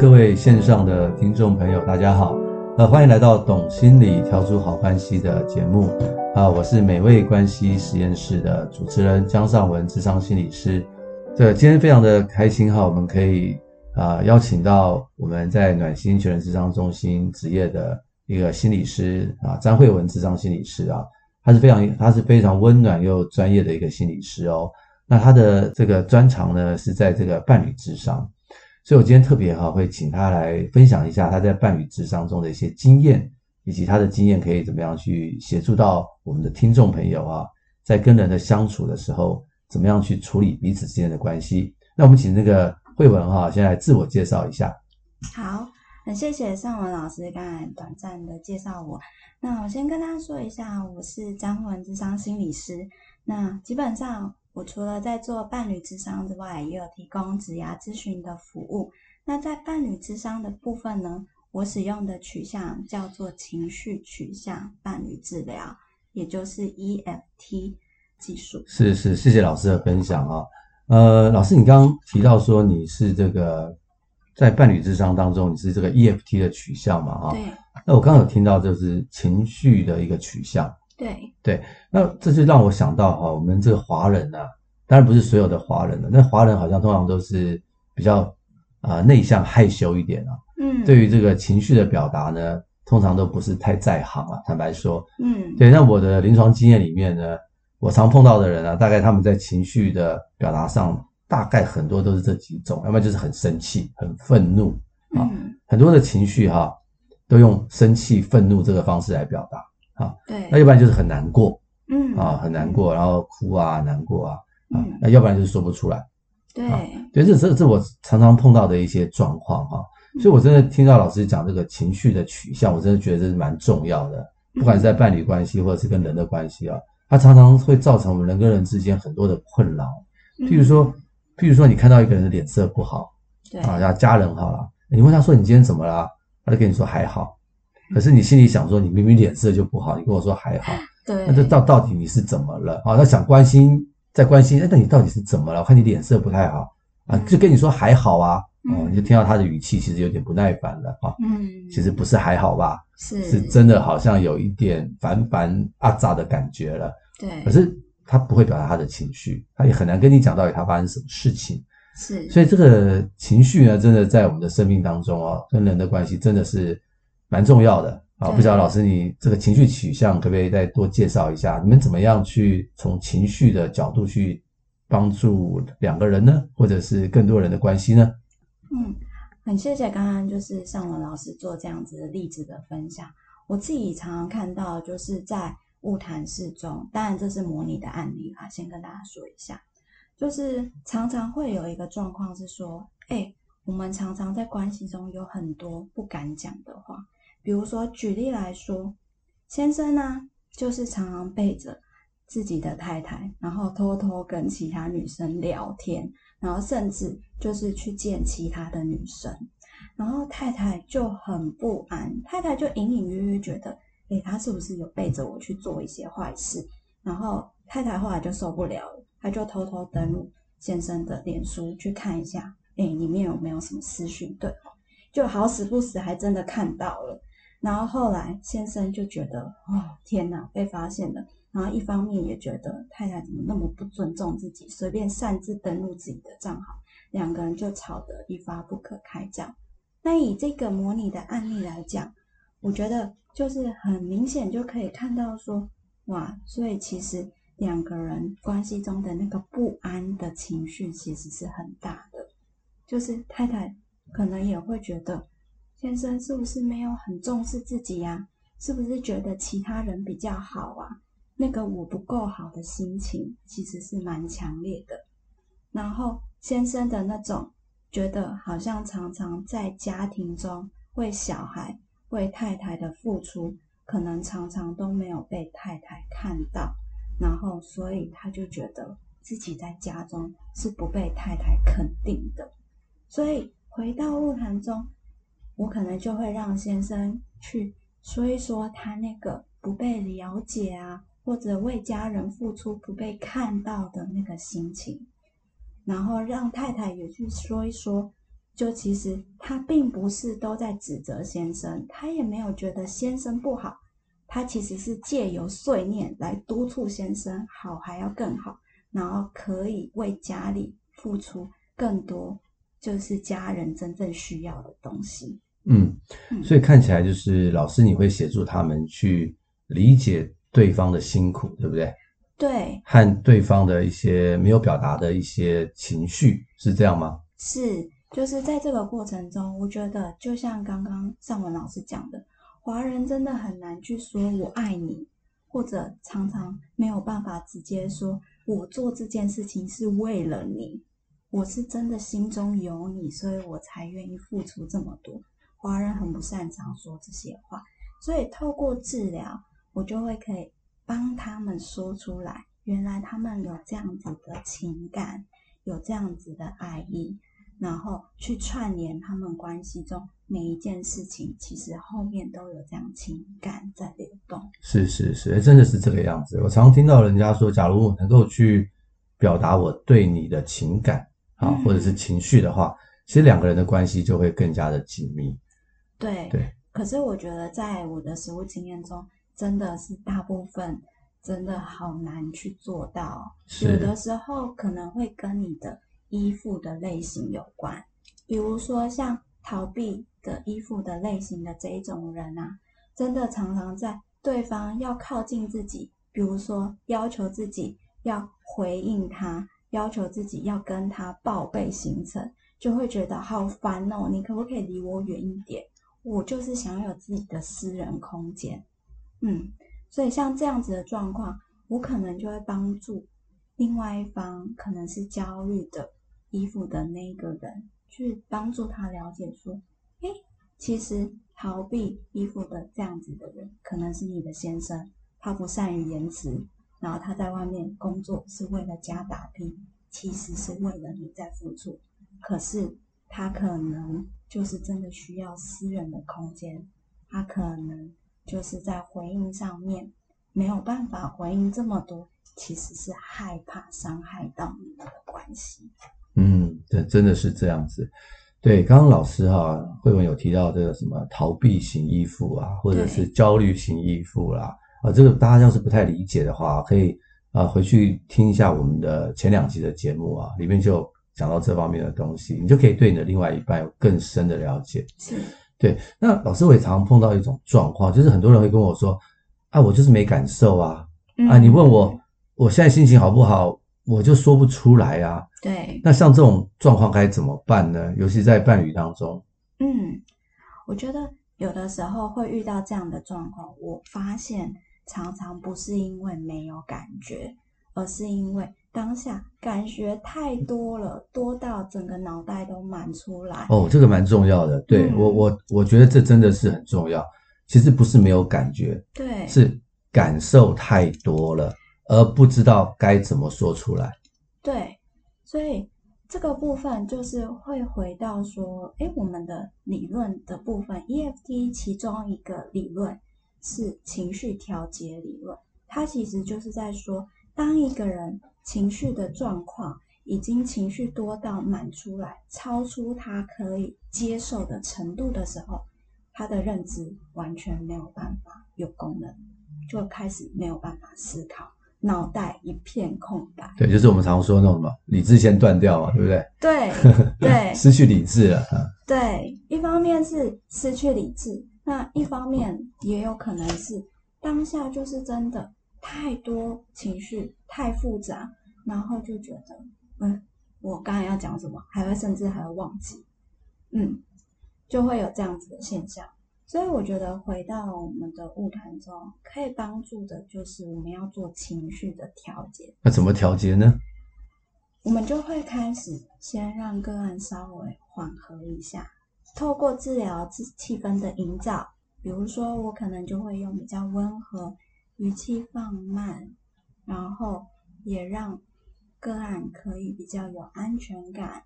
各位线上的听众朋友，大家好，呃，欢迎来到《懂心理调出好关系》的节目啊，我是美味关系实验室的主持人江尚文，智商心理师。这今天非常的开心哈，我们可以啊邀请到我们在暖心全人咨商中心职业的一个心理师啊，张慧文智商心理师啊，他是非常他是非常温暖又专业的一个心理师哦。那他的这个专长呢是在这个伴侣智商。所以，我今天特别哈会请他来分享一下他在伴侣智商中的一些经验，以及他的经验可以怎么样去协助到我们的听众朋友啊，在跟人的相处的时候，怎么样去处理彼此之间的关系。那我们请那个惠文哈先来自我介绍一下。好，很谢谢尚文老师刚才短暂的介绍我。那我先跟大家说一下，我是张文智商心理师。那基本上。我除了在做伴侣咨商之外，也有提供职涯咨询的服务。那在伴侣咨商的部分呢，我使用的取向叫做情绪取向伴侣治疗，也就是 EFT 技术。是是，谢谢老师的分享啊。呃，老师，你刚刚提到说你是这个在伴侣咨商当中，你是这个 EFT 的取向嘛？啊，对。那我刚刚有听到就是情绪的一个取向。对。对，那这就让我想到哈，我们这个华人啊，当然不是所有的华人了，那华人好像通常都是比较啊、呃、内向害羞一点啊，嗯，对于这个情绪的表达呢，通常都不是太在行啊，坦白说，嗯，对，那我的临床经验里面呢，我常碰到的人啊，大概他们在情绪的表达上，大概很多都是这几种，要么就是很生气、很愤怒啊，嗯、很多的情绪哈、啊，都用生气、愤怒这个方式来表达。啊，对，那要不然就是很难过，嗯，啊，很难过，然后哭啊，难过啊，啊，那要不然就是说不出来，对，对，这这这我常常碰到的一些状况哈，所以我真的听到老师讲这个情绪的取向，我真的觉得这是蛮重要的，不管是在伴侣关系或者是跟人的关系啊，它常常会造成我们人跟人之间很多的困扰，譬如说，譬如说你看到一个人的脸色不好，对，啊，然后家人好了，你问他说你今天怎么了，他就跟你说还好。可是你心里想说，你明明脸色就不好，你跟我说还好，对，那这到到底你是怎么了啊？他想关心，再关心，哎，那你到底是怎么了？我看你脸色不太好啊，就跟你说还好啊，哦，你就听到他的语气其实有点不耐烦了啊，嗯，其实不是还好吧，是是真的好像有一点烦烦阿杂的感觉了，对，可是他不会表达他的情绪，他也很难跟你讲到底他发生什么事情，是，所以这个情绪呢，真的在我们的生命当中哦，跟人的关系真的是。蛮重要的啊！不晓得老师，你这个情绪取向可不可以再多介绍一下？你们怎么样去从情绪的角度去帮助两个人呢，或者是更多人的关系呢？嗯，很谢谢刚刚就是尚文老师做这样子的例子的分享。我自己常常看到，就是在晤谈室中，当然这是模拟的案例啊，先跟大家说一下，就是常常会有一个状况是说，哎，我们常常在关系中有很多不敢讲的话。比如说，举例来说，先生呢，就是常常背着自己的太太，然后偷偷跟其他女生聊天，然后甚至就是去见其他的女生，然后太太就很不安，太太就隐隐约约觉得，诶，他是不是有背着我去做一些坏事？然后太太后来就受不了了，他就偷偷登录先生的脸书去看一下，诶，里面有没有什么私讯？对，就好死不死还真的看到了。然后后来先生就觉得，哦，天哪，被发现了。然后一方面也觉得太太怎么那么不尊重自己，随便擅自登录自己的账号，两个人就吵得一发不可开交。那以这个模拟的案例来讲，我觉得就是很明显就可以看到说，哇，所以其实两个人关系中的那个不安的情绪其实是很大的，就是太太可能也会觉得。先生是不是没有很重视自己呀？是不是觉得其他人比较好啊？那个我不够好的心情其实是蛮强烈的。然后先生的那种觉得好像常常在家庭中为小孩、为太太的付出，可能常常都没有被太太看到，然后所以他就觉得自己在家中是不被太太肯定的。所以回到物谈中。我可能就会让先生去说一说他那个不被了解啊，或者为家人付出不被看到的那个心情，然后让太太也去说一说，就其实他并不是都在指责先生，他也没有觉得先生不好，他其实是借由碎念来督促先生好，还要更好，然后可以为家里付出更多，就是家人真正需要的东西。嗯，所以看起来就是老师你会协助他们去理解对方的辛苦，对不对？对，和对方的一些没有表达的一些情绪，是这样吗？是。就是在这个过程中，我觉得就像刚刚尚文老师讲的，华人真的很难去说“我爱你”，或者常常没有办法直接说“我做这件事情是为了你”，我是真的心中有你，所以我才愿意付出这么多。华人很不擅长说这些话，所以透过治疗，我就会可以帮他们说出来，原来他们有这样子的情感，有这样子的爱意。然后去串联他们关系中每一件事情，其实后面都有这样情感在流动。是是是，真的是这个样子。我常常听到人家说，假如我能够去表达我对你的情感啊，或者是情绪的话，嗯、其实两个人的关系就会更加的紧密。对对。可是我觉得，在我的实务经验中，真的是大部分真的好难去做到。有的时候可能会跟你的。依附的类型有关，比如说像逃避的依附的类型的这一种人啊，真的常常在对方要靠近自己，比如说要求自己要回应他，要求自己要跟他报备行程，就会觉得好烦哦，你可不可以离我远一点？我就是想要有自己的私人空间。嗯，所以像这样子的状况，我可能就会帮助另外一方，可能是焦虑的。依附的那一个人，去帮助他了解说，诶，其实逃避依附的这样子的人，可能是你的先生，他不善于言辞，然后他在外面工作是为了家打拼，其实是为了你在付出，可是他可能就是真的需要私人的空间，他可能就是在回应上面没有办法回应这么多，其实是害怕伤害到你们的关系。嗯，对，真的是这样子。对，刚刚老师哈、啊，慧文有提到这个什么逃避型依附啊，或者是焦虑型依附啦，啊，这个大家要是不太理解的话，可以啊回去听一下我们的前两集的节目啊，里面就讲到这方面的东西，你就可以对你的另外一半有更深的了解。是，对。那老师我也常常碰到一种状况，就是很多人会跟我说，啊，我就是没感受啊，啊，你问我我现在心情好不好？我就说不出来啊。对。那像这种状况该怎么办呢？尤其在伴侣当中。嗯，我觉得有的时候会遇到这样的状况。我发现常常不是因为没有感觉，而是因为当下感觉太多了，多到整个脑袋都满出来。哦，这个蛮重要的。对，嗯，我，我我觉得这真的是很重要。其实不是没有感觉，对，是感受太多了。而不知道该怎么说出来，对，所以这个部分就是会回到说，诶，我们的理论的部分，EFT 其中一个理论是情绪调节理论，它其实就是在说，当一个人情绪的状况已经情绪多到满出来，超出他可以接受的程度的时候，他的认知完全没有办法有功能，就开始没有办法思考。脑袋一片空白，对，就是我们常说那种什么理智先断掉嘛，对不对？对 对，失去理智了。对，一方面是失去理智，那一方面也有可能是当下就是真的太多情绪太复杂，然后就觉得，嗯，我刚才要讲什么，还会甚至还会忘记，嗯，就会有这样子的现象。所以我觉得回到我们的晤谈中，可以帮助的就是我们要做情绪的调节。那怎么调节呢？我们就会开始先让个案稍微缓和一下，透过治疗气氛的营造，比如说我可能就会用比较温和、语气放慢，然后也让个案可以比较有安全感，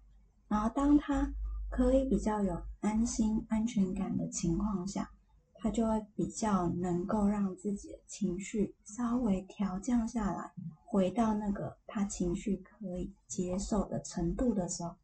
然后当他。可以比较有安心、安全感的情况下，他就会比较能够让自己的情绪稍微调降下来，回到那个他情绪可以接受的程度的时候，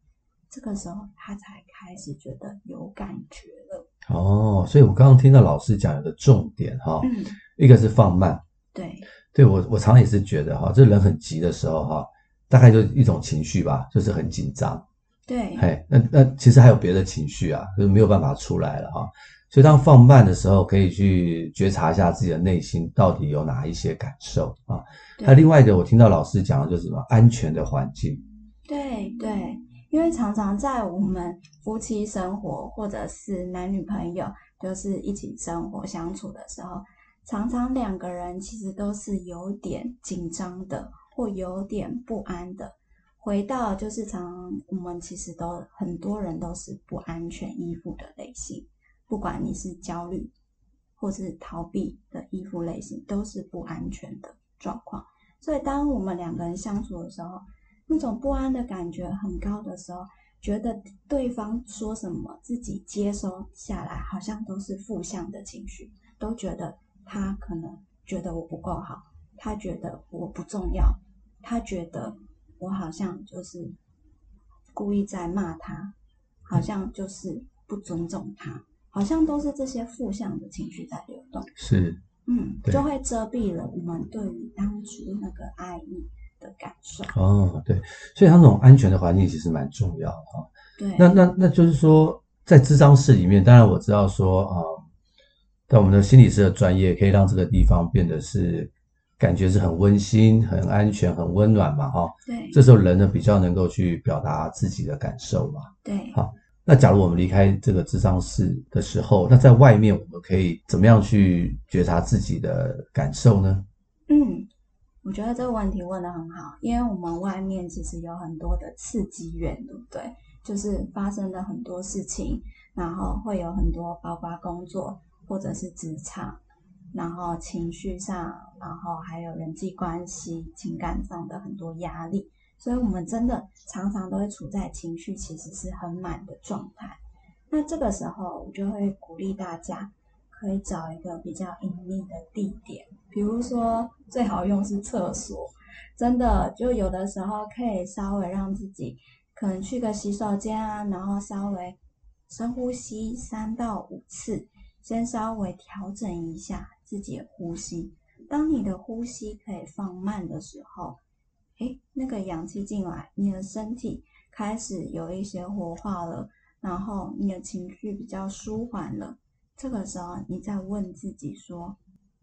这个时候他才开始觉得有感觉了。哦，所以我刚刚听到老师讲有个重点哈，嗯，一个是放慢，对，对我我常常也是觉得哈，这人很急的时候哈，大概就一种情绪吧，就是很紧张，对，嘿，那那其实还有别的情绪啊，就是没有办法出来了哈。所以当放慢的时候，可以去觉察一下自己的内心到底有哪一些感受啊。那另外一个，我听到老师讲的就是什么安全的环境，对对。因为常常在我们夫妻生活，或者是男女朋友，就是一起生活相处的时候，常常两个人其实都是有点紧张的，或有点不安的。回到就是常我们其实都很多人都是不安全依附的类型，不管你是焦虑或是逃避的依附类型，都是不安全的状况。所以当我们两个人相处的时候，那种不安的感觉很高的时候，觉得对方说什么，自己接收下来好像都是负向的情绪，都觉得他可能觉得我不够好，他觉得我不重要，他觉得我好像就是故意在骂他，好像就是不尊重他，好像都是这些负向的情绪在流动。是，嗯，就会遮蔽了我们对于当初那个爱意的感受哦，对，所以他那种安全的环境其实蛮重要的哈。对，那那那就是说，在咨商室里面，当然我知道说啊，在我们的心理师的专业，可以让这个地方变得是感觉是很温馨、很安全、很温暖嘛，哈。对，这时候人呢比较能够去表达自己的感受嘛。对，好，那假如我们离开这个智商室的时候，那在外面我们可以怎么样去觉察自己的感受呢？嗯。我觉得这个问题问得很好，因为我们外面其实有很多的刺激源，对不对？就是发生了很多事情，然后会有很多，包括工作或者是职场，然后情绪上，然后还有人际关系、情感上的很多压力，所以我们真的常常都会处在情绪其实是很满的状态。那这个时候，我就会鼓励大家。可以找一个比较隐秘的地点，比如说最好用是厕所，真的就有的时候可以稍微让自己可能去个洗手间啊，然后稍微深呼吸三到五次，先稍微调整一下自己的呼吸。当你的呼吸可以放慢的时候，诶，那个氧气进来，你的身体开始有一些活化了，然后你的情绪比较舒缓了。这个时候，你再问自己说：“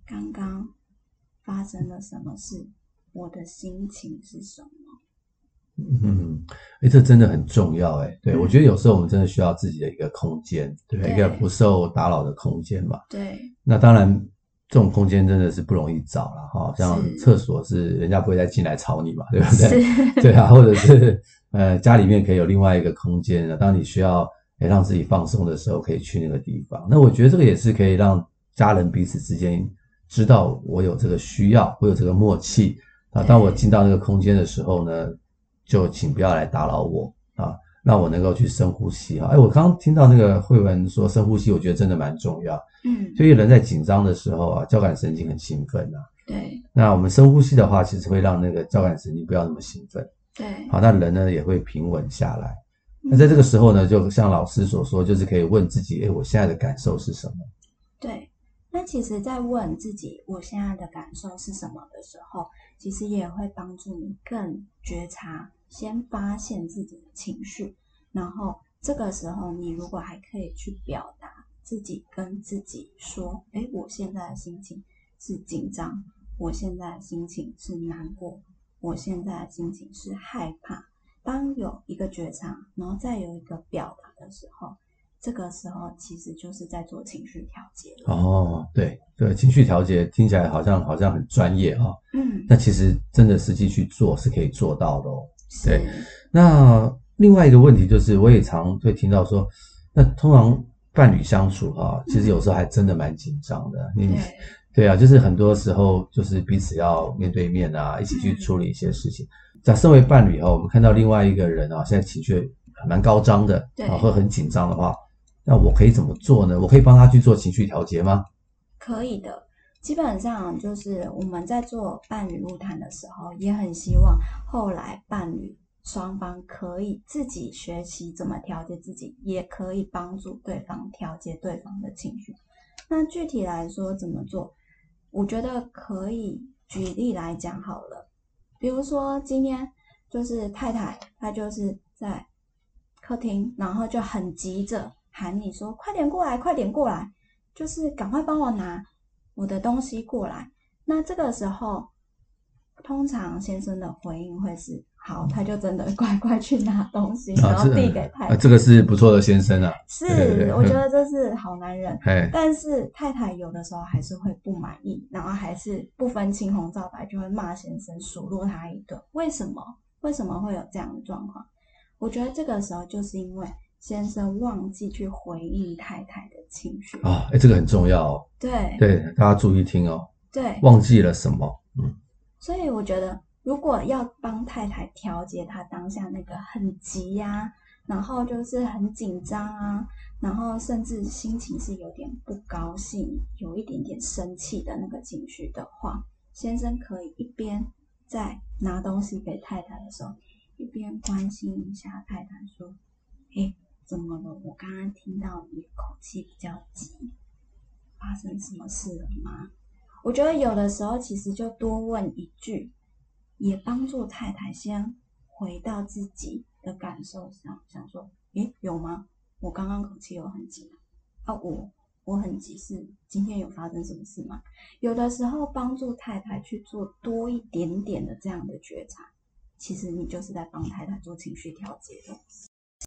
刚刚发生了什么事？我的心情是什么？”嗯，哎，这真的很重要，哎，对，我觉得有时候我们真的需要自己的一个空间，对，对，一个不受打扰的空间嘛。对。那当然，这种空间真的是不容易找了哈，像厕所是人家不会再进来吵你嘛，对不对？对啊，或者是呃，家里面可以有另外一个空间，当你需要。诶，让自己放松的时候，可以去那个地方。那我觉得这个也是可以让家人彼此之间知道我有这个需要，我有这个默契啊。当我进到那个空间的时候呢，就请不要来打扰我啊，让我能够去深呼吸啊。诶，我刚刚听到那个慧文说深呼吸，我觉得真的蛮重要。嗯，所以人在紧张的时候啊，交感神经很兴奋啊。对。那我们深呼吸的话，其实会让那个交感神经不要那么兴奋。对。好，那人呢也会平稳下来。那在这个时候呢，就像老师所说，就是可以问自己：诶，我现在的感受是什么？对。那其实，在问自己我现在的感受是什么的时候，其实也会帮助你更觉察，先发现自己的情绪。然后这个时候，你如果还可以去表达自己，跟自己说：诶，我现在的心情是紧张，我现在的心情是难过，我现在的心情是害怕。当有一个觉察，然后再有一个表达的时候，这个时候其实就是在做情绪调节。哦，对对，情绪调节听起来好像好像很专业啊。嗯，那其实真的实际去做是可以做到的哦。对，那另外一个问题就是，我也常会听到说，那通常伴侣相处啊，其实有时候还真的蛮紧张的。嗯、你对，对啊，就是很多时候就是彼此要面对面啊，一起去处理一些事情。嗯假设为伴侣哈，我们看到另外一个人啊，现在情绪蛮高涨的，对，会很紧张的话，那我可以怎么做呢？我可以帮他去做情绪调节吗？可以的，基本上就是我们在做伴侣晤谈的时候，也很希望后来伴侣双方可以自己学习怎么调节自己，也可以帮助对方调节对方的情绪。那具体来说怎么做？我觉得可以举例来讲好了。比如说今天就是太太，她就是在客厅，然后就很急着喊你说：“快点过来，快点过来，就是赶快帮我拿我的东西过来。”那这个时候，通常先生的回应会是。好，他就真的乖乖去拿东西，然后递给太太。这个是不错的先生啊。是，我觉得这是好男人。但是太太有的时候还是会不满意，然后还是不分青红皂白就会骂先生，数落他一顿。为什么？为什么会有这样的状况？我觉得这个时候就是因为先生忘记去回应太太的情绪。哦，哎，这个很重要哦。对对，大家注意听哦。对，忘记了什么？嗯。所以我觉得。如果要帮太太调节她当下那个很急呀、啊，然后就是很紧张啊，然后甚至心情是有点不高兴，有一点点生气的那个情绪的话，先生可以一边在拿东西给太太的时候，一边关心一下太太，说：“诶，怎么了？我刚刚听到你口气比较急，发生什么事了吗？”我觉得有的时候其实就多问一句。也帮助太太先回到自己的感受上，想说：诶，有吗？我刚刚口气有很急？啊，我我很急，是今天有发生什么事吗？有的时候帮助太太去做多一点点的这样的觉察，其实你就是在帮太太做情绪调节的。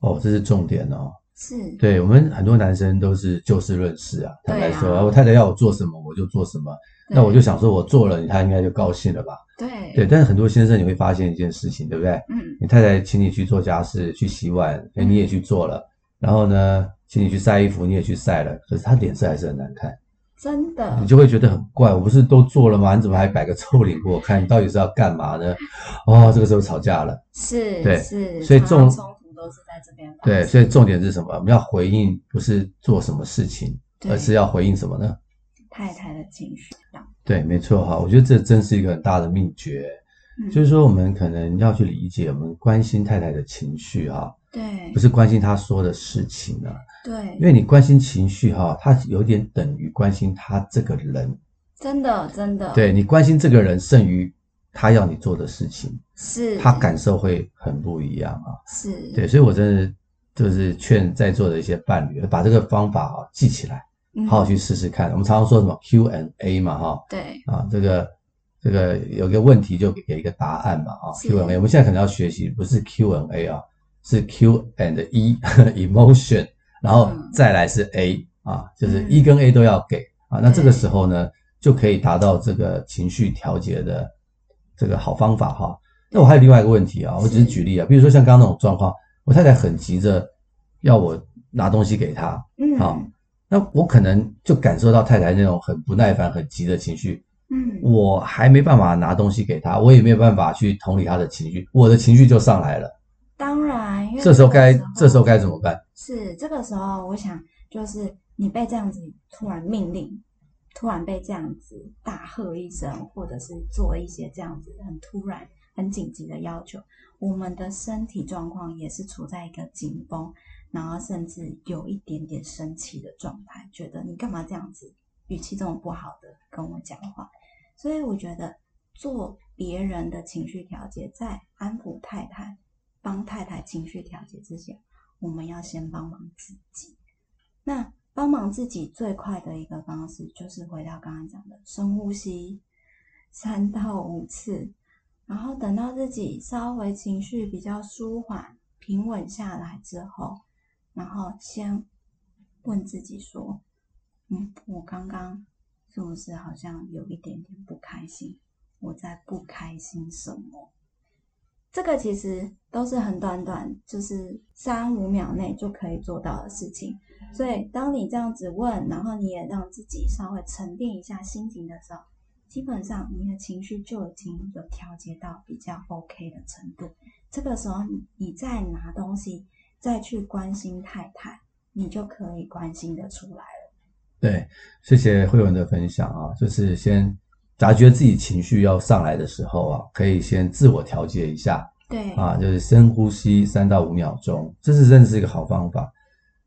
哦，这是重点哦。是，对，我们很多男生都是就事论事啊，坦白说，我太太要我做什么，我就做什么。那我就想说，我做了，他应该就高兴了吧？对对，但是很多先生你会发现一件事情，对不对？嗯，你太太请你去做家事，去洗碗，哎，你也去做了，然后呢，请你去晒衣服，你也去晒了，可是他脸色还是很难看，真的，你就会觉得很怪。我不是都做了吗？你怎么还摆个臭脸给我看？你到底是要干嘛呢？哦，这个时候吵架了，是，对，是，所以重都是在这边。对，所以重点是什么？我们要回应，不是做什么事情，而是要回应什么呢？太太的情绪。对，没错哈，我觉得这真是一个很大的秘诀，嗯、就是说我们可能要去理解，我们关心太太的情绪哈，对，不是关心她说的事情啊，对，因为你关心情绪哈，它有点等于关心他这个人，真的真的，对，你关心这个人胜于他要你做的事情，是，他感受会很不一样啊，是。对，所以我真的就是劝在座的一些伴侣把这个方法啊记起来。好好去试试看。我们常常说什么 Q and A 嘛，哈，对，啊，这个这个有个问题就给一个答案嘛，啊，Q and A。我们现在可能要学习不是 Q and A 啊，是 Q and E emotion，然后再来是 A 啊，就是 E 跟 A 都要给。啊。那这个时候呢，就可以达到这个情绪调节的这个好方法哈。那我还有另外一个问题啊，我只是举例啊，比如说像刚刚那种状况，我太太很急着要我拿东西给她，嗯，好。那我可能就感受到太太那种很不耐烦、很急的情绪，嗯，我还没办法拿东西给她，我也没有办法去同理她的情绪，我的情绪就上来了。当然，因为这时候该这时候该怎么办？是这个时候，我想就是你被这样子突然命令，突然被这样子大喝一声，或者是做一些这样子很突然、很紧急的要求，我们的身体状况也是处在一个紧绷。然后甚至有一点点生气的状态，觉得你干嘛这样子，语气这么不好的跟我讲话。所以我觉得做别人的情绪调节，在安抚太太、帮太太情绪调节之前，我们要先帮忙自己。那帮忙自己最快的一个方式，就是回到刚刚讲的深呼吸三到五次，然后等到自己稍微情绪比较舒缓、平稳下来之后。然后先问自己说：“嗯，我刚刚是不是好像有一点点不开心？我在不开心什么？”这个其实都是很短短，就是三五秒内就可以做到的事情。所以，当你这样子问，然后你也让自己稍微沉淀一下心情的时候，基本上你的情绪就已经有调节到比较 OK 的程度。这个时候，你再拿东西。再去关心太太，你就可以关心得出来了。对，谢谢慧文的分享啊，就是先，假如觉得自己情绪要上来的时候啊，可以先自我调节一下，对啊，就是深呼吸三到五秒钟，这是真的是一个好方法。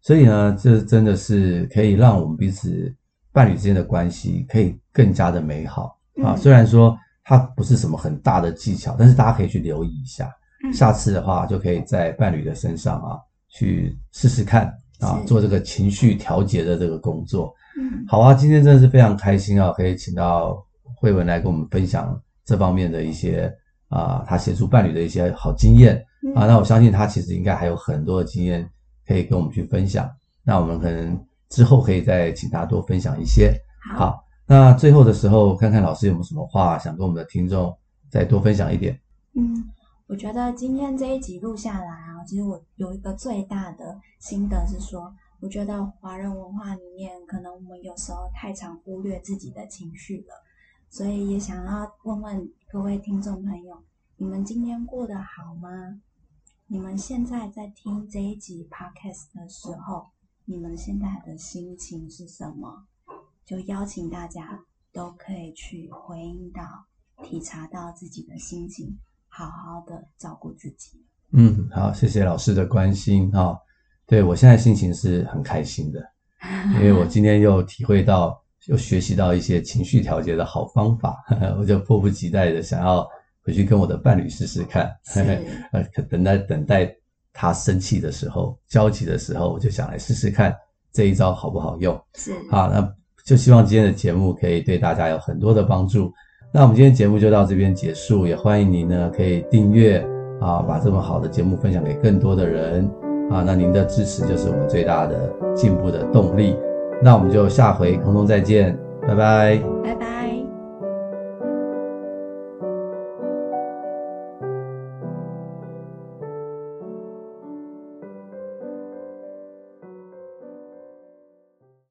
所以呢，这真的是可以让我们彼此伴侣之间的关系可以更加的美好啊。虽然说它不是什么很大的技巧，但是大家可以去留意一下。下次的话，就可以在伴侣的身上啊去试试看啊，做这个情绪调节的这个工作。嗯，好啊，今天真的是非常开心啊，可以请到慧文来跟我们分享这方面的一些。啊，他协助伴侣的一些好经验啊，那我相信他其实应该还有很多的经验可以跟我们去分享。那我们可能之后可以再请他多分享一些。好，好，那最后的时候，看看老师有没有什么话想跟我们的听众再多分享一点。嗯，我觉得今天这一集录下来啊，其实我有一个最大的心得是说，我觉得华人文化里面，可能我们有时候太常忽略自己的情绪了。所以也想要问问各位听众朋友，你们今天过得好吗？你们现在在听这一集 podcast 的时候，你们现在的心情是什么？就邀请大家都可以去回应到、体察到自己的心情，好好的照顾自己。嗯，好，谢谢老师的关心哈、哦。对，我现在心情是很开心的，因为我今天又体会到。就学习到一些情绪调节的好方法，我就迫不及待的想要回去跟我的伴侣试试看。呃，等待等待他生气的时候、焦急的时候，我就想来试试看这一招好不好用。是，好，那就希望今天的节目可以对大家有很多的帮助。那我们今天节目就到这边结束，也欢迎您呢可以订阅啊，把这么好的节目分享给更多的人啊。那您的支持就是我们最大的进步的动力。那我们就下回空中再见，拜拜，拜拜。